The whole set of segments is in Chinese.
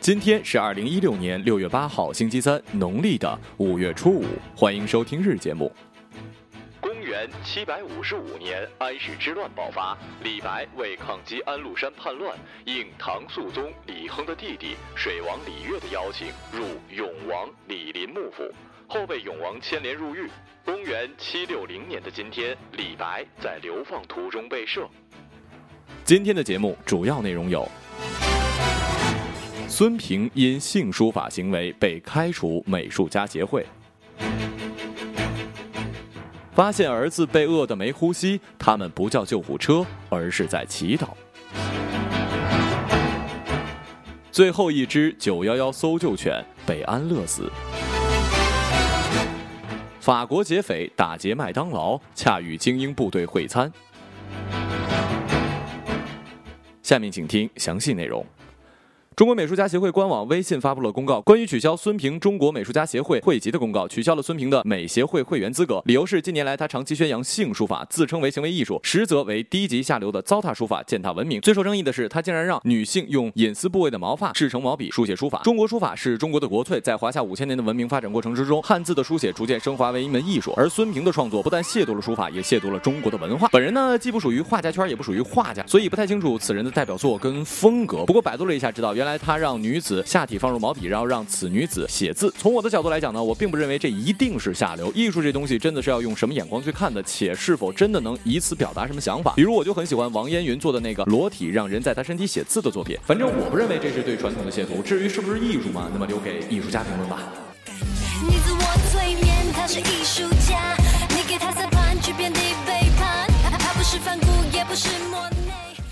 今天是二零一六年六月八号，星期三，农历的五月初五。欢迎收听日节目。公元七百五十五年，安史之乱爆发，李白为抗击安禄山叛乱，应唐肃宗李亨的弟弟水王李岳的邀请，入永王李林幕府，后被永王牵连入狱。公元七六零年的今天，李白在流放途中被赦。今天的节目主要内容有：孙平因性书法行为被开除美术家协会；发现儿子被饿得没呼吸，他们不叫救护车，而是在祈祷；最后一只九幺幺搜救犬被安乐死；法国劫匪打劫麦当劳，恰与精英部队会餐。下面请听详细内容。中国美术家协会官网微信发布了公告，关于取消孙平中国美术家协会会籍的公告，取消了孙平的美协会会员资格。理由是近年来他长期宣扬性书法，自称为行为艺术，实则为低级下流的糟蹋书法，践踏文明。最受争议的是，他竟然让女性用隐私部位的毛发制成毛笔书写书法。中国书法是中国的国粹，在华夏五千年的文明发展过程之中，汉字的书写逐渐升华为一门艺术。而孙平的创作不但亵渎了书法，也亵渎了中国的文化。本人呢，既不属于画家圈，也不属于画家，所以不太清楚此人的代表作跟风格。不过百度了一下，知道原来来他让女子。下体放入毛笔，然后让此女子写字。从我的角度来讲呢，我并不认为这一定是下流。艺术这东西真的是要用什么眼光去看的，且是否真的能以此表达什么想法。比如，我就很喜欢王烟云做的那个裸体让人在他身体写字的作品。反正我不认为这是对传统的亵渎。至于是不是艺术嘛，那么留给艺术家评论吧。你自我催眠，他是艺术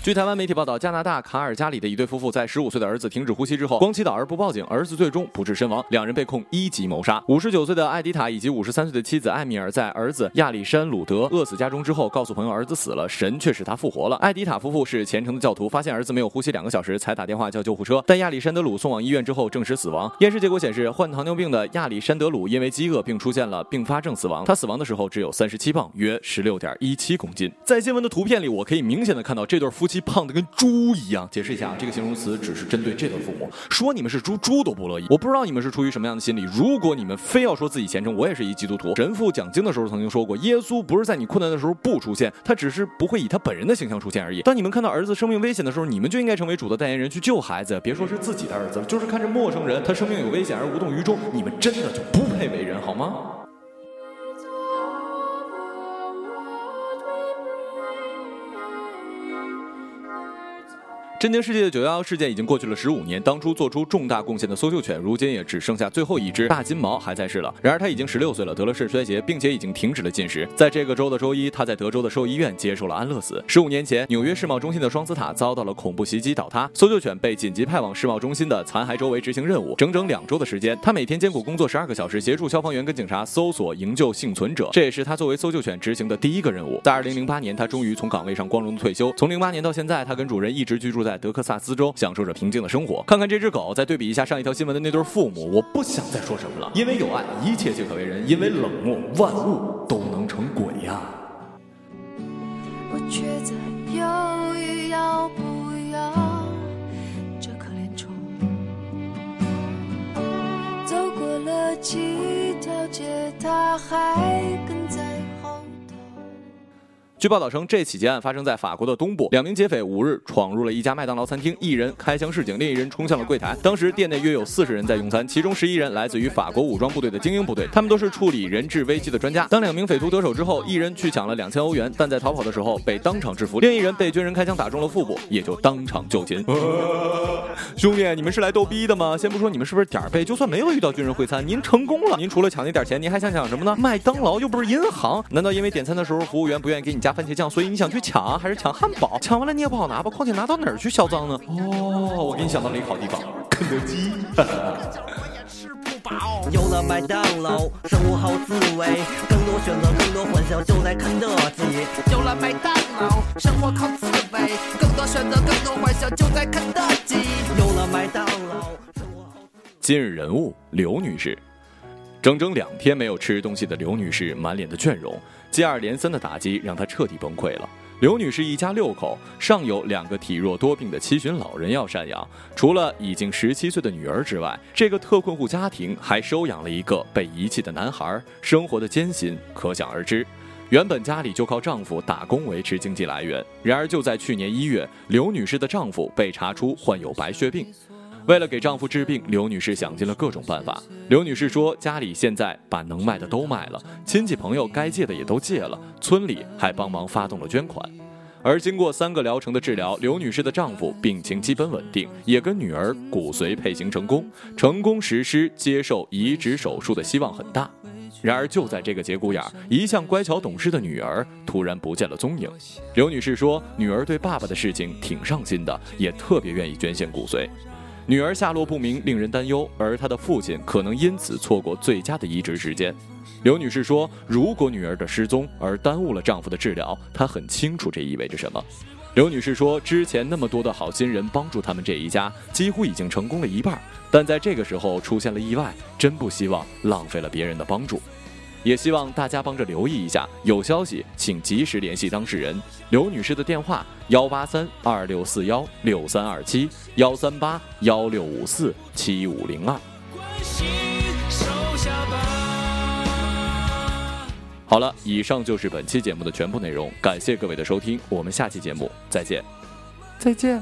据台湾媒体报道，加拿大卡尔加里的一对夫妇在十五岁的儿子停止呼吸之后，光祈祷而不报警，儿子最终不治身亡。两人被控一级谋杀。五十九岁的艾迪塔以及五十三岁的妻子艾米尔在儿子亚历山鲁德饿死家中之后，告诉朋友儿子死了，神却使他复活了。艾迪塔夫妇是虔诚的教徒，发现儿子没有呼吸两个小时才打电话叫救护车，但亚历山德鲁送往医院之后证实死亡。验尸结果显示，患糖尿病的亚历山德鲁因为饥饿并出现了并发症死亡。他死亡的时候只有三十七磅，约十六点一七公斤。在新闻的图片里，我可以明显的看到这对夫妻胖的跟猪。一样，解释一下啊，这个形容词只是针对这对父母，说你们是猪，猪都不乐意。我不知道你们是出于什么样的心理。如果你们非要说自己虔诚，我也是一基督徒。神父讲经的时候曾经说过，耶稣不是在你困难的时候不出现，他只是不会以他本人的形象出现而已。当你们看到儿子生命危险的时候，你们就应该成为主的代言人去救孩子。别说是自己的儿子了，就是看着陌生人他生命有危险而无动于衷，你们真的就不配为人，好吗？震惊世界的九幺幺事件已经过去了十五年，当初做出重大贡献的搜救犬，如今也只剩下最后一只大金毛还在世了。然而他已经十六岁了，得了肾衰竭，并且已经停止了进食。在这个周的周一，他在德州的兽医院接受了安乐死。十五年前，纽约世贸中心的双子塔遭到了恐怖袭击倒塌，搜救犬被紧急派往世贸中心的残骸周围执行任务。整整两周的时间，他每天艰苦工作十二个小时，协助消防员跟警察搜索营救幸存者。这也是他作为搜救犬执行的第一个任务。在二零零八年，他终于从岗位上光荣的退休。从零八年到现在，他跟主人一直居住在在德克萨斯州。享受着平静的生活。看看这只狗，再对比一下上一条新闻的那对父母，我不想再说什么了。因为有爱，一切皆可为人；因为冷漠，万物都能成鬼呀。我却在犹豫要不要这可怜虫。走过了几条街，它还跟。据报道称，这起劫案发生在法国的东部。两名劫匪五日闯入了一家麦当劳餐厅，一人开枪示警，另一人冲向了柜台。当时店内约有四十人在用餐，其中十一人来自于法国武装部队的精英部队，他们都是处理人质危机的专家。当两名匪徒得手之后，一人去抢了两千欧元，但在逃跑的时候被当场制服；另一人被军人开枪打中了腹部，也就当场就擒。兄弟，你们是来逗逼的吗？先不说你们是不是点儿背，就算没有遇到军人会餐，您成功了。您除了抢那点钱，您还想抢什么呢？麦当劳又不是银行，难道因为点餐的时候服务员不愿意给你加番茄酱，所以你想去抢，还是抢汉堡？抢完了你也不好拿吧？况且拿到哪儿去销赃呢？哦，我给你想到了一个好地方。肯德基。有了麦当劳，生活好滋味，更多选择，更多欢笑，就在肯德基。有了麦当劳，生活好滋味，更多选择，更多欢笑，就在肯德基。有了麦当劳，生活好。今日人物刘女士，整整两天没有吃东西的刘女士满脸的倦容，接二连三的打击让她彻底崩溃了。刘女士一家六口，上有两个体弱多病的七旬老人要赡养，除了已经十七岁的女儿之外，这个特困户家庭还收养了一个被遗弃的男孩，生活的艰辛可想而知。原本家里就靠丈夫打工维持经济来源，然而就在去年一月，刘女士的丈夫被查出患有白血病。为了给丈夫治病，刘女士想尽了各种办法。刘女士说，家里现在把能卖的都卖了，亲戚朋友该借的也都借了，村里还帮忙发动了捐款。而经过三个疗程的治疗，刘女士的丈夫病情基本稳定，也跟女儿骨髓配型成功，成功实施接受移植手术的希望很大。然而就在这个节骨眼儿，一向乖巧懂事的女儿突然不见了踪影。刘女士说，女儿对爸爸的事情挺上心的，也特别愿意捐献骨髓。女儿下落不明，令人担忧，而她的父亲可能因此错过最佳的移植时间。刘女士说：“如果女儿的失踪而耽误了丈夫的治疗，她很清楚这意味着什么。”刘女士说：“之前那么多的好心人帮助他们这一家，几乎已经成功了一半，但在这个时候出现了意外，真不希望浪费了别人的帮助。”也希望大家帮着留意一下，有消息请及时联系当事人。刘女士的电话：幺八三二六四幺六三二七幺三八幺六五四七五零二。好了，以上就是本期节目的全部内容，感谢各位的收听，我们下期节目再见，再见。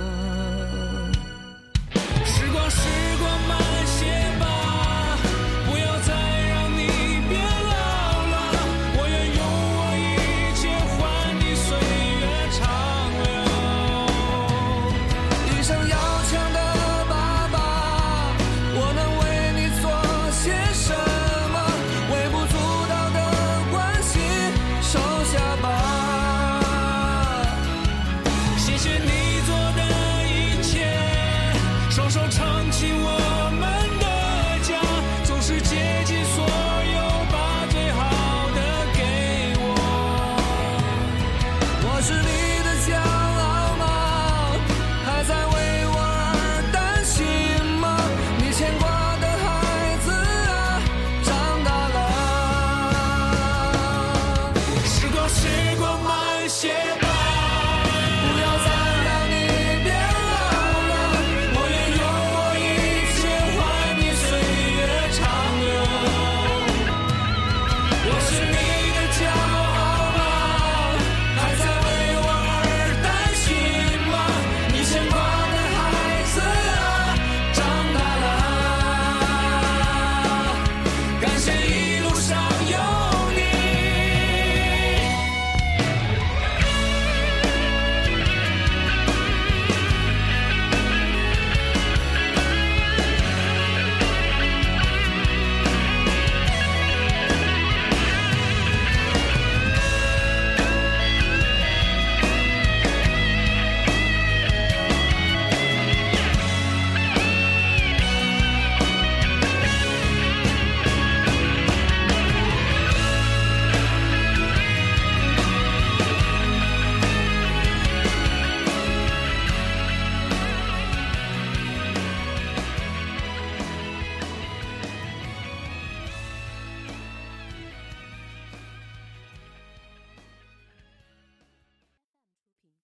shit.